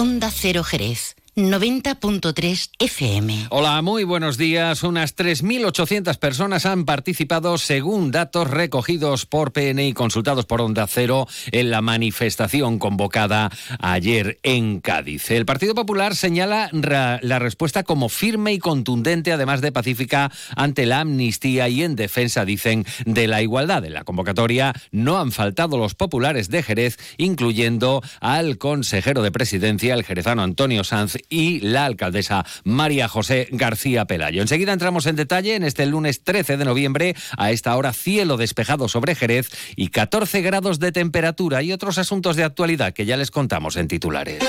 Onda Cero Jerez. 90.3 FM. Hola, muy buenos días. Unas 3.800 personas han participado, según datos recogidos por PNI y consultados por Onda Cero, en la manifestación convocada ayer en Cádiz. El Partido Popular señala la respuesta como firme y contundente, además de pacífica, ante la amnistía y en defensa, dicen, de la igualdad. En la convocatoria no han faltado los populares de Jerez, incluyendo al consejero de presidencia, el jerezano Antonio Sanz, y la alcaldesa María José García Pelayo. Enseguida entramos en detalle en este lunes 13 de noviembre, a esta hora cielo despejado sobre Jerez y 14 grados de temperatura y otros asuntos de actualidad que ya les contamos en titulares.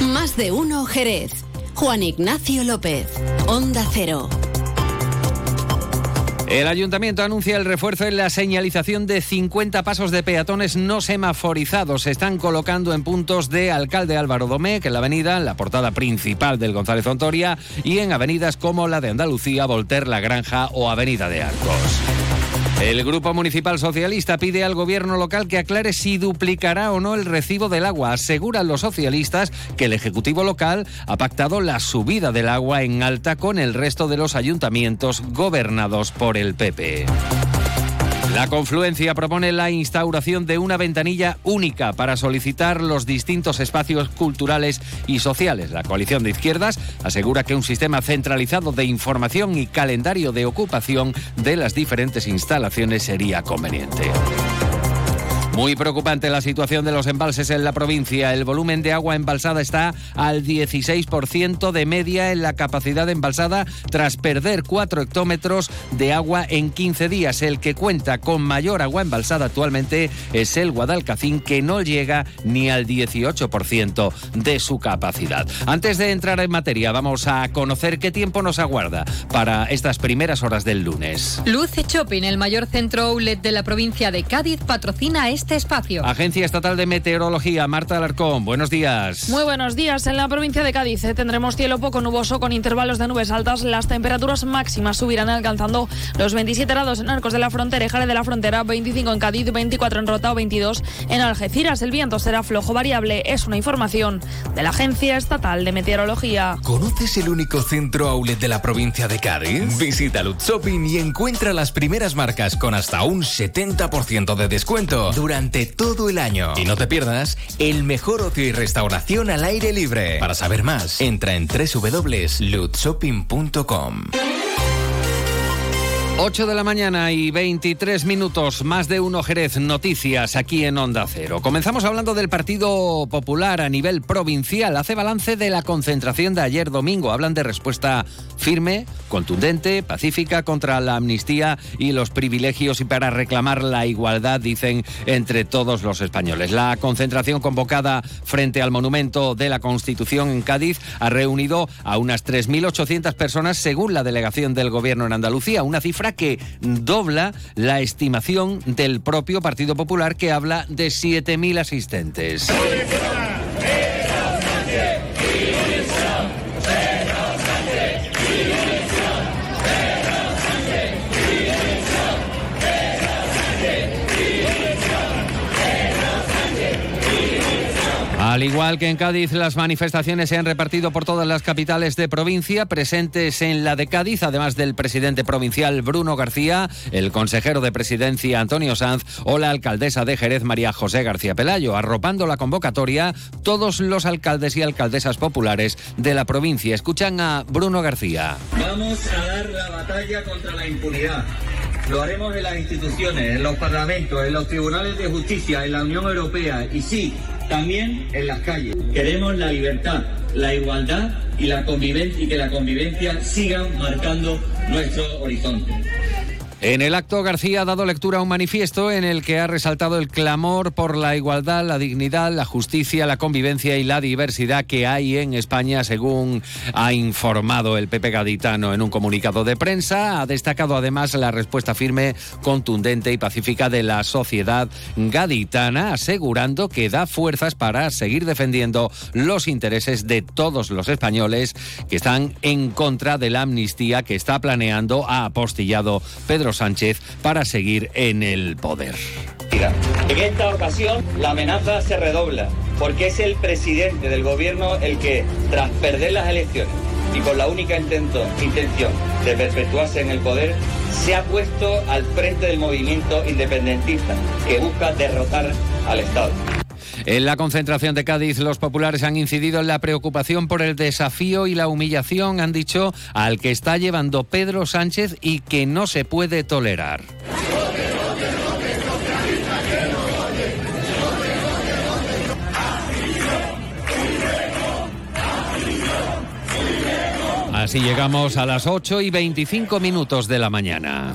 Más de uno Jerez. Juan Ignacio López, Onda Cero. El ayuntamiento anuncia el refuerzo en la señalización de 50 pasos de peatones no semaforizados. Se están colocando en puntos de Alcalde Álvaro que en la avenida, en la portada principal del González Ontoria, y en avenidas como la de Andalucía, Volter, La Granja o Avenida de Arcos. El Grupo Municipal Socialista pide al gobierno local que aclare si duplicará o no el recibo del agua. Aseguran los socialistas que el Ejecutivo local ha pactado la subida del agua en alta con el resto de los ayuntamientos gobernados por el PP. La confluencia propone la instauración de una ventanilla única para solicitar los distintos espacios culturales y sociales. La coalición de izquierdas asegura que un sistema centralizado de información y calendario de ocupación de las diferentes instalaciones sería conveniente. Muy preocupante la situación de los embalses en la provincia. El volumen de agua embalsada está al 16% de media en la capacidad embalsada tras perder 4 hectómetros de agua en 15 días. El que cuenta con mayor agua embalsada actualmente es el Guadalcacín, que no llega ni al 18% de su capacidad. Antes de entrar en materia, vamos a conocer qué tiempo nos aguarda para estas primeras horas del lunes. Luce Shopping, el mayor centro outlet de la provincia de Cádiz, patrocina este espacio. Agencia Estatal de Meteorología, Marta Alarcón, buenos días. Muy buenos días. En la provincia de Cádiz eh, tendremos cielo poco nuboso con intervalos de nubes altas. Las temperaturas máximas subirán alcanzando los 27 grados en Arcos de la Frontera y Jale de la Frontera, 25 en Cádiz, 24 en Rota o 22 en Algeciras. El viento será flojo variable. Es una información de la Agencia Estatal de Meteorología. ¿Conoces el único centro outlet de la provincia de Cádiz? Visita Lutz Shopping y encuentra las primeras marcas con hasta un 70% de descuento durante todo el año. Y no te pierdas el mejor ocio y restauración al aire libre. Para saber más, entra en www.lutzshopping.com. 8 de la mañana y 23 minutos, más de uno Jerez, noticias aquí en Onda Cero. Comenzamos hablando del Partido Popular a nivel provincial. Hace balance de la concentración de ayer domingo. Hablan de respuesta firme, contundente, pacífica contra la amnistía y los privilegios y para reclamar la igualdad, dicen, entre todos los españoles. La concentración convocada frente al monumento de la Constitución en Cádiz ha reunido a unas 3.800 personas según la delegación del Gobierno en Andalucía, una cifra que dobla la estimación del propio Partido Popular que habla de 7.000 asistentes. Al igual que en Cádiz, las manifestaciones se han repartido por todas las capitales de provincia, presentes en la de Cádiz, además del presidente provincial Bruno García, el consejero de presidencia Antonio Sanz o la alcaldesa de Jerez María José García Pelayo, arropando la convocatoria todos los alcaldes y alcaldesas populares de la provincia. Escuchan a Bruno García. Vamos a dar la batalla contra la impunidad. Lo haremos en las instituciones, en los parlamentos, en los tribunales de justicia, en la Unión Europea y sí, también en las calles. Queremos la libertad, la igualdad y la y que la convivencia sigan marcando nuestro horizonte. En el acto, García ha dado lectura a un manifiesto en el que ha resaltado el clamor por la igualdad, la dignidad, la justicia, la convivencia y la diversidad que hay en España, según ha informado el Pepe Gaditano en un comunicado de prensa. Ha destacado además la respuesta firme, contundente y pacífica de la sociedad gaditana, asegurando que da fuerzas para seguir defendiendo los intereses de todos los españoles que están en contra de la amnistía que está planeando, ha apostillado Pedro Sánchez para seguir en el poder. En esta ocasión la amenaza se redobla porque es el presidente del gobierno el que, tras perder las elecciones y con la única intento, intención de perpetuarse en el poder, se ha puesto al frente del movimiento independentista que busca derrotar al Estado. En la concentración de Cádiz, los populares han incidido en la preocupación por el desafío y la humillación, han dicho, al que está llevando Pedro Sánchez y que no se puede tolerar. Así llegamos a las 8 y 25 minutos de la mañana.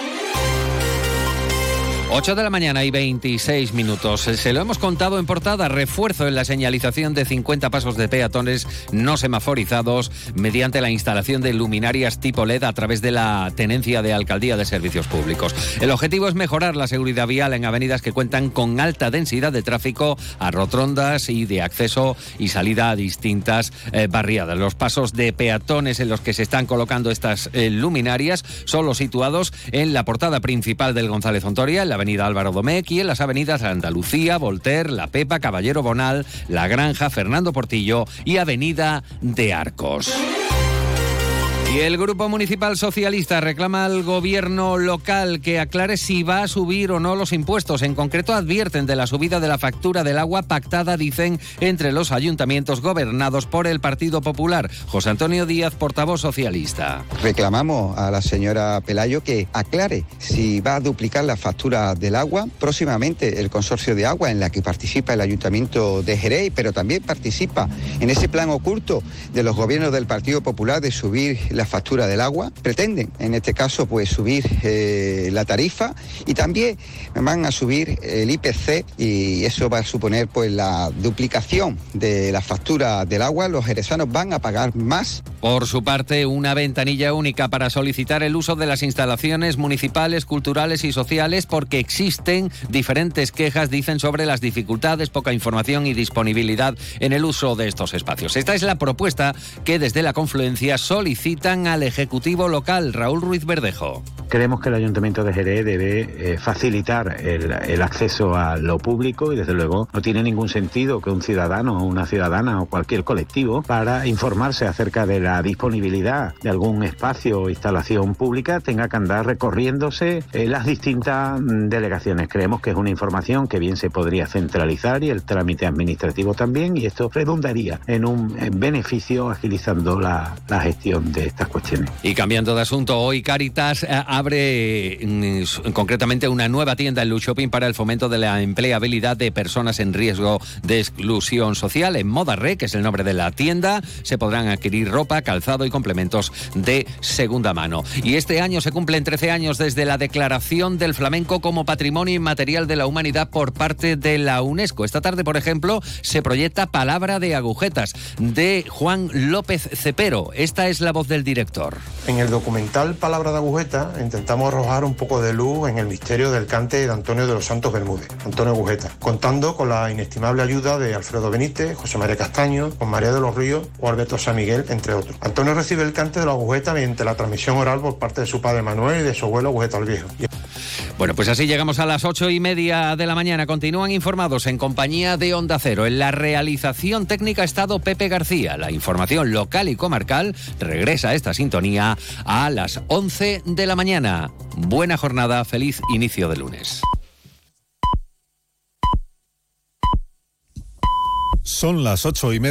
8 de la mañana y 26 minutos. Se lo hemos contado en portada. Refuerzo en la señalización de 50 pasos de peatones no semaforizados mediante la instalación de luminarias tipo LED a través de la tenencia de Alcaldía de Servicios Públicos. El objetivo es mejorar la seguridad vial en avenidas que cuentan con alta densidad de tráfico, a rotrondas y de acceso y salida a distintas eh, barriadas. Los pasos de peatones en los que se están colocando estas eh, luminarias son los situados en la portada principal del González Ontoria, en la avenida Álvaro Domecq y en las avenidas Andalucía, Voltaire, La Pepa, Caballero Bonal, La Granja, Fernando Portillo y Avenida de Arcos. Y el Grupo Municipal Socialista reclama al gobierno local que aclare si va a subir o no los impuestos. En concreto, advierten de la subida de la factura del agua pactada, dicen, entre los ayuntamientos gobernados por el Partido Popular. José Antonio Díaz, portavoz socialista. Reclamamos a la señora Pelayo que aclare si va a duplicar la factura del agua. Próximamente, el consorcio de agua en la que participa el ayuntamiento de Jerez, pero también participa en ese plan oculto de los gobiernos del Partido Popular de subir la factura del agua. Pretenden, en este caso, pues subir eh, la tarifa y también van a subir el IPC y eso va a suponer pues la duplicación de la factura del agua. Los jerezanos van a pagar más. Por su parte, una ventanilla única para solicitar el uso de las instalaciones municipales, culturales y sociales porque existen diferentes quejas, dicen, sobre las dificultades, poca información y disponibilidad en el uso de estos espacios. Esta es la propuesta que desde la confluencia solicita al Ejecutivo local, Raúl Ruiz Verdejo. Creemos que el Ayuntamiento de Jerez debe eh, facilitar el, acceso a lo público y desde luego no tiene ningún sentido que un ciudadano o una ciudadana o cualquier colectivo para informarse acerca de la disponibilidad de algún espacio o instalación pública tenga que andar recorriéndose eh, las distintas mm, delegaciones. Creemos que es una información que bien se podría centralizar y el trámite administrativo también y esto redundaría en un en beneficio agilizando la, la gestión de cuestiones. Y cambiando de asunto, hoy Caritas eh, abre mm, concretamente una nueva tienda en Lu Shopping para el fomento de la empleabilidad de personas en riesgo de exclusión social. En Moda Re, que es el nombre de la tienda, se podrán adquirir ropa, calzado y complementos de segunda mano. Y este año se cumplen 13 años desde la declaración del flamenco como patrimonio inmaterial de la humanidad por parte de la UNESCO. Esta tarde, por ejemplo, se proyecta Palabra de agujetas de Juan López Cepero. Esta es la voz del En el documental Palabra de agujeta intentamos arrojar un poco de luz en el misterio del cante de Antonio de los Santos Bermúdez, Antonio Agujeta, contando con la inestimable ayuda de Alfredo Benítez, José María Castaño, Juan María de los Ríos o Alberto San Miguel, entre otros. Antonio recibe el cante de la agujeta mediante la transmisión oral por parte de su padre Manuel y de su abuelo Agujeta el Viejo. Bueno, pues así llegamos a las ocho y media de la mañana. Continúan informados en compañía de Onda Cero. En la realización técnica ha estado Pepe García. La información local y comarcal regresa a esta sintonía a las 11 de la mañana. Buena jornada, feliz inicio de lunes. Son las ocho y media.